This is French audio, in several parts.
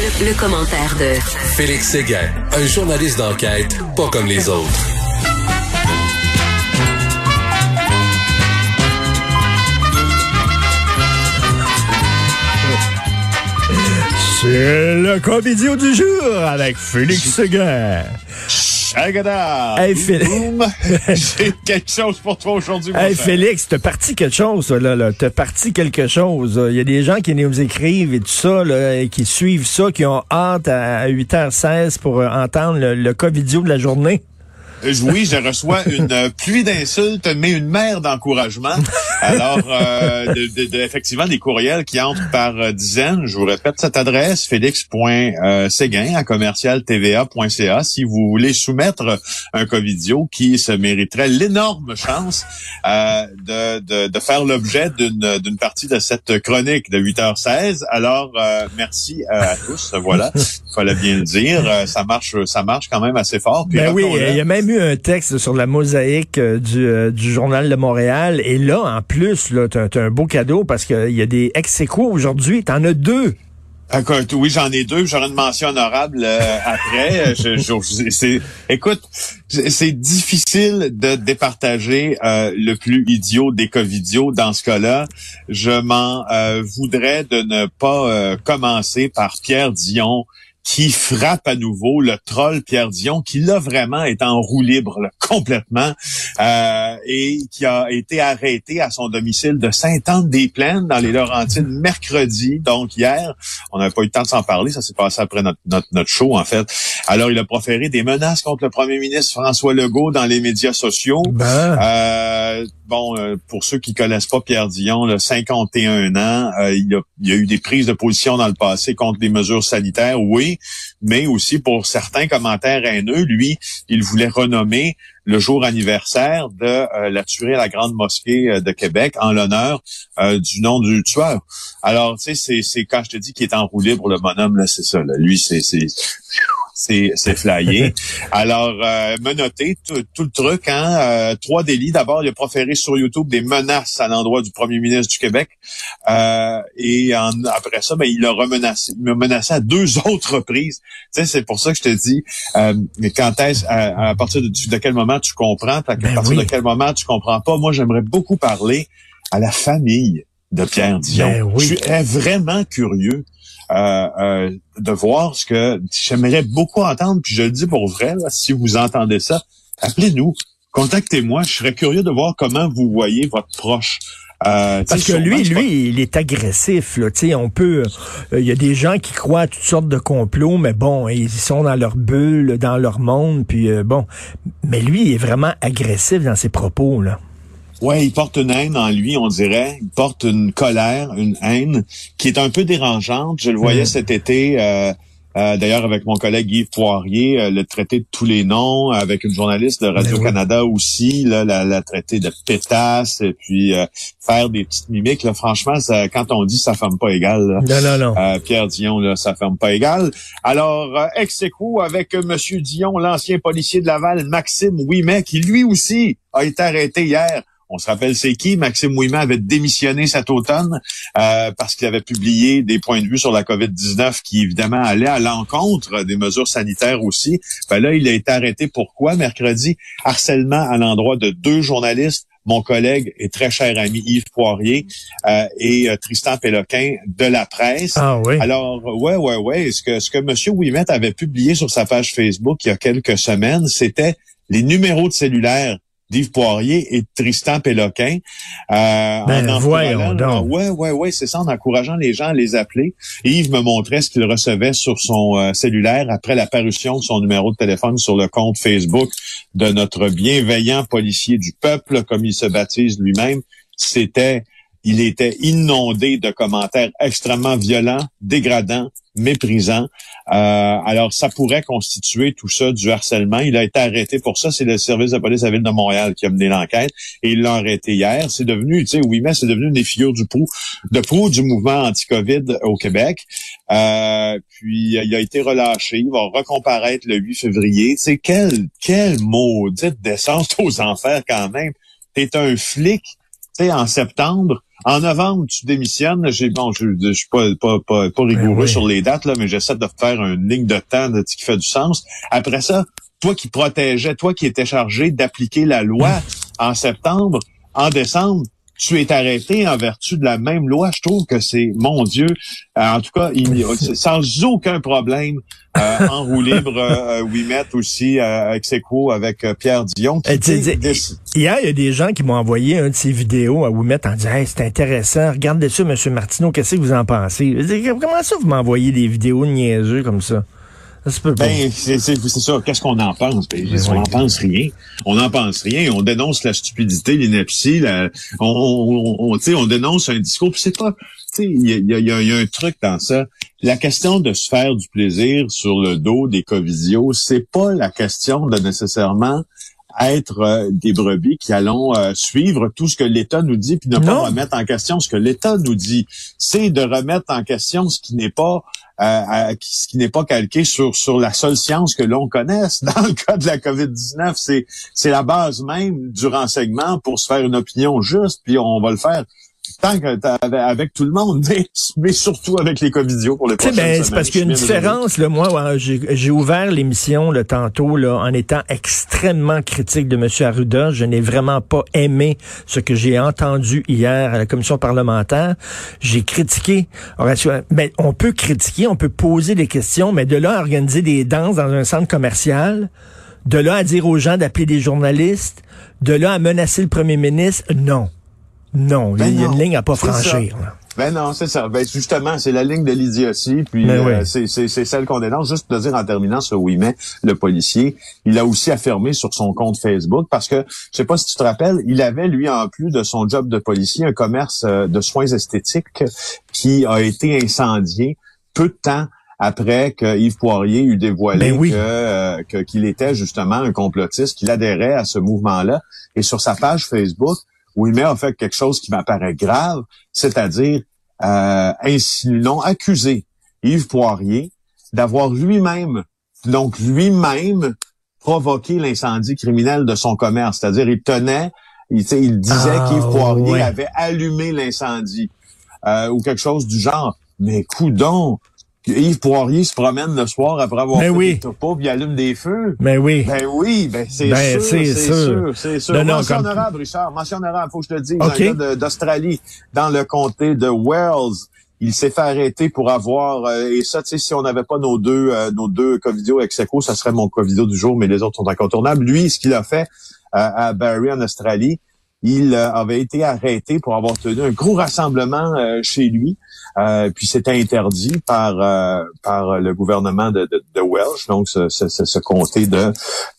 Le, commentaire de Félix Séguin, un journaliste d'enquête pas comme les autres. C'est le comédien du jour avec Félix Séguin. Hey, J'ai quelque chose pour toi aujourd'hui. Hey, Félix, t'as parti quelque chose, là, là. T'as parti quelque chose. Il y a des gens qui nous écrivent et tout ça, là, et qui suivent ça, qui ont hâte à 8h16 pour euh, entendre le, le cas vidéo de la journée. Euh, oui, je reçois une euh, pluie d'insultes, mais une mer d'encouragement. Alors, euh, de, de, effectivement, des courriels qui entrent par dizaines. Je vous répète cette adresse, félix.séguin à commercialtva.ca si vous voulez soumettre un covidio qui se mériterait l'énorme chance de, de, de, faire l'objet d'une, partie de cette chronique de 8h16. Alors, merci à tous. Voilà, fallait bien le dire. Ça marche, ça marche quand même assez fort. ben oui, il y a même un texte sur la mosaïque euh, du, euh, du, Journal de Montréal. Et là, en plus, t'as, as un beau cadeau parce qu'il y a des ex aujourd'hui. T'en as deux. Oui, j'en ai deux. J'aurai une mention honorable euh, après. c'est, écoute, c'est difficile de départager le plus idiot des covidios dans ce cas-là. Je m'en voudrais de ne pas commencer par Pierre Dion, qui frappe à nouveau le troll Pierre Dion, qui là vraiment est en roue libre complètement euh, et qui a été arrêté à son domicile de Sainte-Anne-des-Plaines dans les Laurentides mercredi, donc hier. On n'avait pas eu le temps de s'en parler, ça s'est passé après notre, notre, show en fait. Alors il a proféré des menaces contre le premier ministre François Legault dans les médias sociaux. Ben. Euh, bon, euh, pour ceux qui connaissent pas Pierre Dion, là, 51 ans, euh, il, a, il a eu des prises de position dans le passé contre des mesures sanitaires, oui, mais aussi pour certains commentaires haineux, lui, il voulait renommer le jour anniversaire de euh, la tuerie à la Grande Mosquée de Québec en l'honneur du nom du tueur. Alors, tu sais, c'est quand je te dis qu'il est enroulé pour le bonhomme, là, c'est ça. Là. Lui, c'est c'est c'est flyé. Alors, euh, menotté, tout, le truc, hein, euh, trois délits. D'abord, il a proféré sur YouTube des menaces à l'endroit du premier ministre du Québec. Euh, et après ça, ben, il a remenacé, menacé à deux autres reprises. Tu sais, c'est pour ça que je te dis, euh, quand est-ce, à, partir de, de, quel moment tu comprends, à ben partir de quel moment tu comprends pas? Moi, j'aimerais beaucoup parler à la famille de Pierre Dion. Ben je suis vraiment curieux euh, euh, de voir ce que j'aimerais beaucoup entendre. Puis je le dis pour vrai, si vous entendez ça, appelez-nous, contactez-moi. Je serais curieux de voir comment vous voyez votre proche. Euh, Parce que lui, lui, il est agressif. Là. on peut. Il y a des gens qui croient à toutes sortes de complots, mais bon, ils sont dans leur bulle, dans leur monde, puis bon. Mais lui, il est vraiment agressif dans ses propos là. Ouais, il porte une haine en lui, on dirait. Il porte une colère, une haine qui est un peu dérangeante. Je le voyais mm. cet été. Euh, D'ailleurs, avec mon collègue Yves Poirier, euh, le traité de tous les noms, avec une journaliste de ben Radio-Canada aussi, là, la, la traité de pétasse, et puis euh, faire des petites mimiques. Là, franchement, ça, quand on dit ça ferme pas égal, non, non, non. Euh, Pierre Dion, là, ça ferme pas égal. Alors, ex avec Monsieur Dion, l'ancien policier de Laval, Maxime Ouimet, qui lui aussi a été arrêté hier on se rappelle c'est qui? Maxime Ouimet avait démissionné cet automne euh, parce qu'il avait publié des points de vue sur la COVID-19 qui, évidemment, allaient à l'encontre des mesures sanitaires aussi. Ben là, il a été arrêté. Pourquoi? Mercredi, harcèlement à l'endroit de deux journalistes mon collègue et très cher ami Yves Poirier euh, et euh, Tristan Péloquin de la presse. Ah oui. Alors, ouais, ouais, ouais. Ce que, ce que M. Ouimet avait publié sur sa page Facebook il y a quelques semaines, c'était les numéros de cellulaire d'Yves Poirier et Tristan Péloquin. Euh, ben, en voyons donc. Ouais, ouais, ouais, c'est ça, en encourageant les gens à les appeler. Yves me montrait ce qu'il recevait sur son euh, cellulaire après la parution de son numéro de téléphone sur le compte Facebook de notre bienveillant policier du peuple, comme il se baptise lui-même. C'était il était inondé de commentaires extrêmement violents, dégradants, méprisants. Euh, alors, ça pourrait constituer tout ça du harcèlement. Il a été arrêté pour ça. C'est le service de police de la ville de Montréal qui a mené l'enquête et il l'a arrêté hier. C'est devenu, tu sais, oui, mais c'est devenu une des figures du proue, de proue du mouvement anti-COVID au Québec. Euh, puis, il a été relâché. Il va recomparaître le 8 février. Tu sais, quel, quel maudite descente aux enfers quand même. T'es un flic, tu sais, en septembre En novembre, tu démissionnes. J'ai bon, je, je, suis pas pas pas, pas rigoureux sur les dates là, mais j'essaie de faire une ligne de temps qui fait du sens. Après ça, toi qui protégeais, toi qui étais chargé d'appliquer la loi en septembre, en décembre, tu es arrêté en vertu de la même loi. Je trouve que c'est, mon Dieu, euh, en tout cas, il, sans aucun problème, euh, en roue libre, euh, euh aussi euh, avec Seco, avec Pierre Dion. Qui Hier, il y a des gens qui m'ont envoyé un de ces vidéos à Ouimet en disant hey, c'est intéressant, regardez ça, M. Martineau, qu'est-ce que vous en pensez? comment ça vous m'envoyez des vidéos niaiseux comme ça? Ben, c'est ça. Qu'est-ce qu'on en pense? Ben, on n'en pense rien. On n'en pense rien. On dénonce la stupidité, l'ineptie. La... On, on, on, on dénonce un discours. c'est pas... Il y a, y, a, y a, un truc dans ça. La question de se faire du plaisir sur le dos des covidios, c'est pas la question de nécessairement être euh, des brebis qui allons euh, suivre tout ce que l'État nous dit puis ne pas remettre en question ce que l'État nous dit. C'est de remettre en question ce qui n'est pas euh, ce qui n'est pas calqué sur sur la seule science que l'on connaisse. Dans le cas de la COVID-19, c'est c'est la base même du renseignement pour se faire une opinion juste, puis on va le faire tant que avec tout le monde, mais, surtout avec les covidios pour les prochaines ben, C'est parce qu'il y a une différence. Là, moi, j'ai ouvert l'émission le tantôt là, en étant extrêmement critique de M. Arruda. Je n'ai vraiment pas aimé ce que j'ai entendu hier à la commission parlementaire. J'ai critiqué. Mais ben, on peut critiquer, on peut poser des questions, mais de là à organiser des danses dans un centre commercial, de là à dire aux gens d'appeler des journalistes, de là à menacer le premier ministre, non. Non, il y a une ligne à pas franchir. Ben non, c'est ça. Ben justement, c'est la ligne de l'idiotie, puis ben euh, c'est celle qu'on dénonce. Juste de dire en terminant ce oui mais le policier, il a aussi affirmé sur son compte Facebook parce que je sais pas si tu te rappelles, il avait lui en plus de son job de policier un commerce euh, de soins esthétiques qui a été incendié peu de temps après que Yves Poirier eut dévoilé ben euh, que qu'il était justement un complotiste, qu'il adhérait à ce mouvement-là. Et sur sa page Facebook, mais a fait quelque chose qui m'apparaît grave, c'est-à-dire euh, non accusé Yves Poirier d'avoir lui-même, donc lui-même, provoqué l'incendie criminel de son commerce. C'est-à-dire, il tenait, il, il disait ah, qu'Yves Poirier avait allumé l'incendie euh, ou quelque chose du genre. Mais coudon, Yves Poirier se promène le soir après avoir ben fait oui. des topos, il allume des feux. Ben oui. Ben oui, ben c'est ben, sûr, c'est sûr, c'est sûr. mention honorable, Richard, mention honorable, faut que je te dise, okay. d'Australie, dans le comté de Wells. Il s'est fait arrêter pour avoir euh, et ça, tu sais, si on n'avait pas nos deux euh, nos deux covidios ex aequo, ça serait mon covidio du jour, mais les autres sont incontournables. Lui, ce qu'il a fait euh, à Barrie en Australie, il avait été arrêté pour avoir tenu un gros rassemblement chez lui. Euh, puis c'était interdit par euh, par le gouvernement de, de, de Welsh, donc ce, ce, ce comté de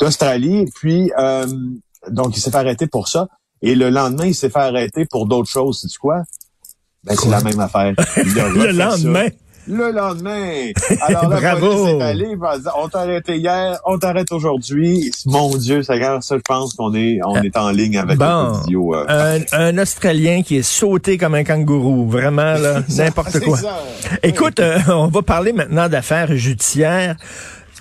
d'Australie. Puis euh, donc il s'est fait arrêter pour ça. Et le lendemain, il s'est fait arrêter pour d'autres choses. C'est quoi? Ben, c'est la même affaire. le lendemain? Le lendemain. Alors Bravo. Allé, on t'a arrêté hier, on t'arrête aujourd'hui. Mon Dieu, ça, ça je pense qu'on est on est en ligne avec bon, vidéo, euh. un, Australien qui est sauté comme un kangourou, vraiment là, n'importe quoi. Écoute, euh, on va parler maintenant d'affaires judiciaires.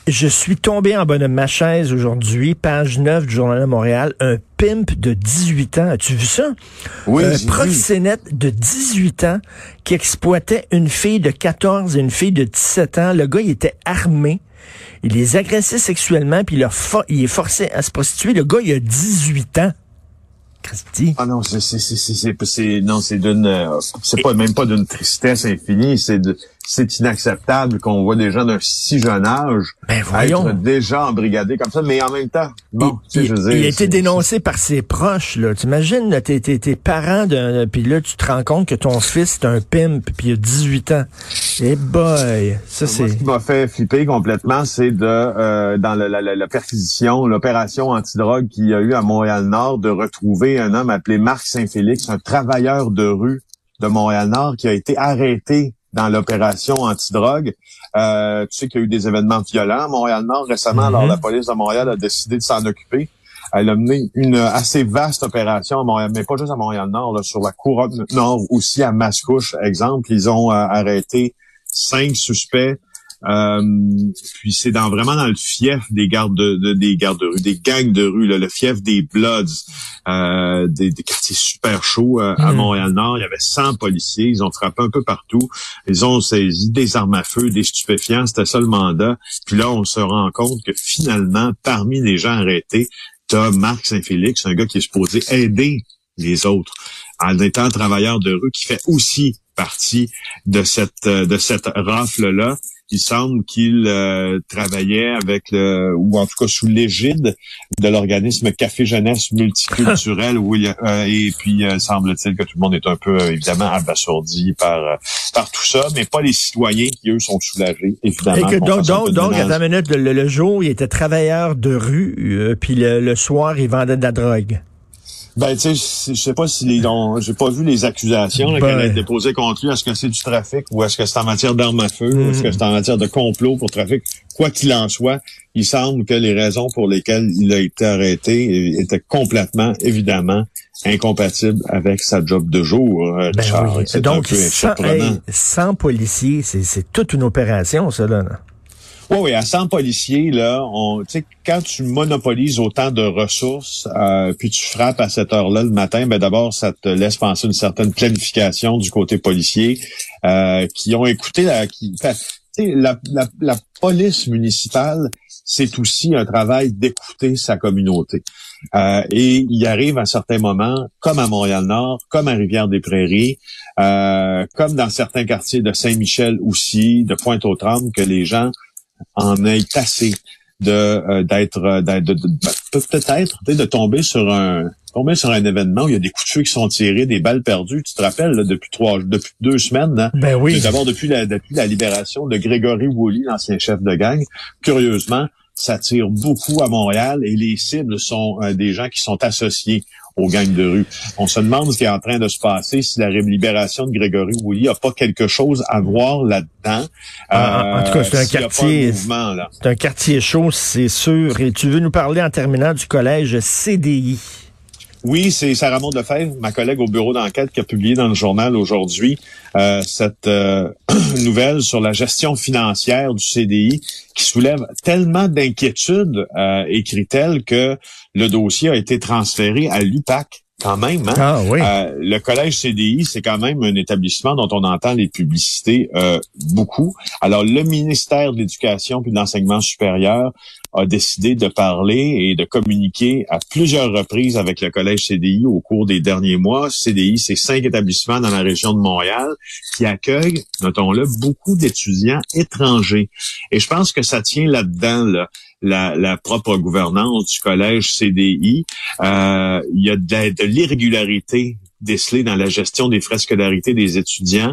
Je suis tombé en bas de ma chaise aujourd'hui, page 9 du Journal de Montréal, un pimp de 18 ans. As-tu vu ça? Oui, Un proxénète de 18 ans qui exploitait une fille de 14 et une fille de 17 ans. Le gars, il était armé. Il les agressait sexuellement, puis il, il est forcé à se prostituer. Le gars, il a 18 ans. Christy. Ah non, c'est c'est non, c'est d'une euh, c'est pas même pas d'une tristesse infinie, c'est de c'est inacceptable qu'on voit des gens d'un si jeune âge ben être déjà embrigadés comme ça, mais en même temps, bon, il, tu sais, je veux dire, il a été dénoncé par ses proches. Là. T'imagines, t'es, t'es, t'es parent d'un, puis là, tu te rends compte que ton fils est un pimp, puis il a 18 ans. Boy, ça c'est... ce qui m'a fait flipper complètement, c'est de euh, dans la, la, la perquisition, l'opération antidrogue qu'il y a eu à Montréal-Nord, de retrouver un homme appelé Marc Saint-Félix, un travailleur de rue de Montréal-Nord qui a été arrêté dans l'opération antidrogue. Euh, tu sais qu'il y a eu des événements violents à Montréal-Nord récemment, alors mhm. la police de Montréal a décidé de s'en occuper. Elle a mené une assez vaste opération à Montréal, mais pas juste à Montréal-Nord, sur la couronne nord, aussi à Mascouche, exemple. Ils ont euh, arrêté cinq suspects Euh, puis c'est dans vraiment dans le fief des gardes de, des gardes de rue, des gangs de rue, le fief des Bloods, euh, des, quartiers super chauds euh, à hmm. Montréal-Nord. Il y avait 100 policiers, ils ont frappé un peu partout. Ils ont saisi des armes à feu, des stupéfiants, c'était ça le mandat. Puis là, on se rend compte que finalement, parmi les gens arrêtés, t'as Marc Saint-Félix, un gars qui est supposé aider les autres en étant travailleur de rue, qui fait aussi partie de cette de cette rafle là il semble qu'il euh, travaillait avec le, ou en tout cas sous l'égide de l'organisme Café Jeunesse Multiculturel, où il, euh, et puis euh, semble-t-il que tout le monde est un peu évidemment abasourdi par par tout ça, mais pas les citoyens qui eux sont soulagés évidemment. Et que donc donc, donc à la minute le, jour il était travailleur de rue, puis le soir il vendait de la drogue. Ben, tu sais, je sais pas si les, j'ai pas vu les accusations ben... qu'elle a déposées contre lui. Est-ce que c'est du trafic ou est-ce que c'est en matière d'armes à feu ou est-ce que c'est en matière de complot pour trafic? Quoi qu'il en soit, il semble que les raisons pour lesquelles il a été arrêté étaient complètement, évidemment, incompatibles avec sa job de jour. Euh, ben Donc, sans, policiers, c'est toute une opération, ça, là. Oui, oui, à 100 policiers, là, on, quand tu monopolises autant de ressources, euh, puis tu frappes à cette heure-là le matin, ben d'abord, ça te laisse penser une certaine planification du côté policier, euh, qui ont écouté la, qui, la, la, la, police municipale, c'est aussi un travail d'écouter sa communauté. Euh, et il arrive à certains moments, comme à Montréal-Nord, comme à Rivière-des-Prairies, euh, comme dans certains quartiers de Saint-Michel aussi, de Pointe-aux-Trembles, que les gens en ait assez de euh, d'être euh, ben, peut-être de tomber sur un tomber sur un événement où il y a des coups de feu qui sont tirés, des balles perdues. Tu te rappelles depuis trois depuis deux semaines, hein? Ben oui. D'abord depuis la depuis la libération de Grégory Woolley, l'ancien chef de gang. Curieusement, ça tire beaucoup à Montréal et les cibles sont euh, des gens qui sont associés aux gangs de rue. On se demande ce qui est en train de se passer si la libération de Grégory Woolley a pas quelque chose à voir là-dedans. en tout cas, c'est un euh, quartier, c'est un quartier chaud, c'est sûr. Et tu veux nous parler en terminant du collège CDI? Oui, c'est Sarah Maud ma collègue au bureau d'enquête, qui a publié dans le journal aujourd'hui euh, cette euh, nouvelle sur la gestion financière du CDI qui soulève tellement d'inquiétudes, euh, écrit-elle, que le dossier a été transféré à l'UPAC quand même. Hein? Ah, oui. Euh, le collège CDI, c'est quand même un établissement dont on entend les publicités euh, beaucoup. Alors, le ministère de l'Éducation puis de l'Enseignement supérieur a décidé de parler et de communiquer à plusieurs reprises avec le collège CDI au cours des derniers mois. CDI, c'est cinq établissements dans la région de Montréal qui accueillent, notons-le, beaucoup d'étudiants étrangers. Et je pense que ça tient là-dedans, là la, la, propre gouvernance du collège CDI. Euh, il y a de, l'irrégularité décelée dans la gestion des frais scolarité des étudiants.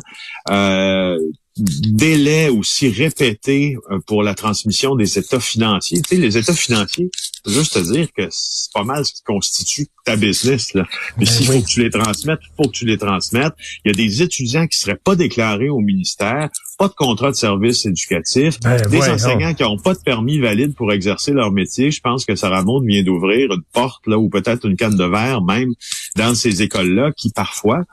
Euh, délai aussi répété euh, pour la transmission des états financiers. Tu sais, les états financiers, juste te dire que c'est pas mal ce qui constitue ta business. Là. Mais ben s'il faut que tu les transmettes, il faut que tu les transmettes. Il y a des étudiants qui seraient pas déclarés au ministère, pas de contrat de service éducatif, ben des enseignants qui n'ont pas de permis valide pour exercer leur métier. Je pense que Sarah Maud vient d'ouvrir une porte là ou peut-être une canne de verre même dans ces écoles-là qui parfois,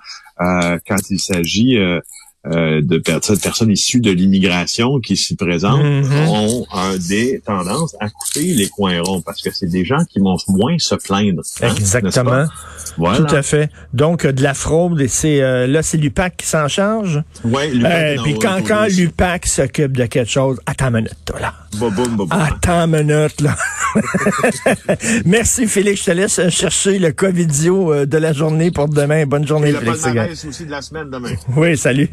euh, quand il s'agit euh, euh, de personnes issues de l'immigration qui s'y présentent mm-hmm. ont des tendances à couper les coins ronds parce que c'est des gens qui vont moins se plaindre. Hein, Exactement. Tout à fait. Donc, de la fraude, c'est euh, là, c'est l'UPAC qui s'en charge. Oui, l'UPAC. Euh, puis quand, quand l'UPAC s'occupe de quelque chose, attends une minute, toi, là. Attends une minute, là. Merci, Félix. Je te laisse chercher le Covidio de la journée pour demain. Bonne journée, Et Félix. Le aussi de la semaine demain. Oui, salut.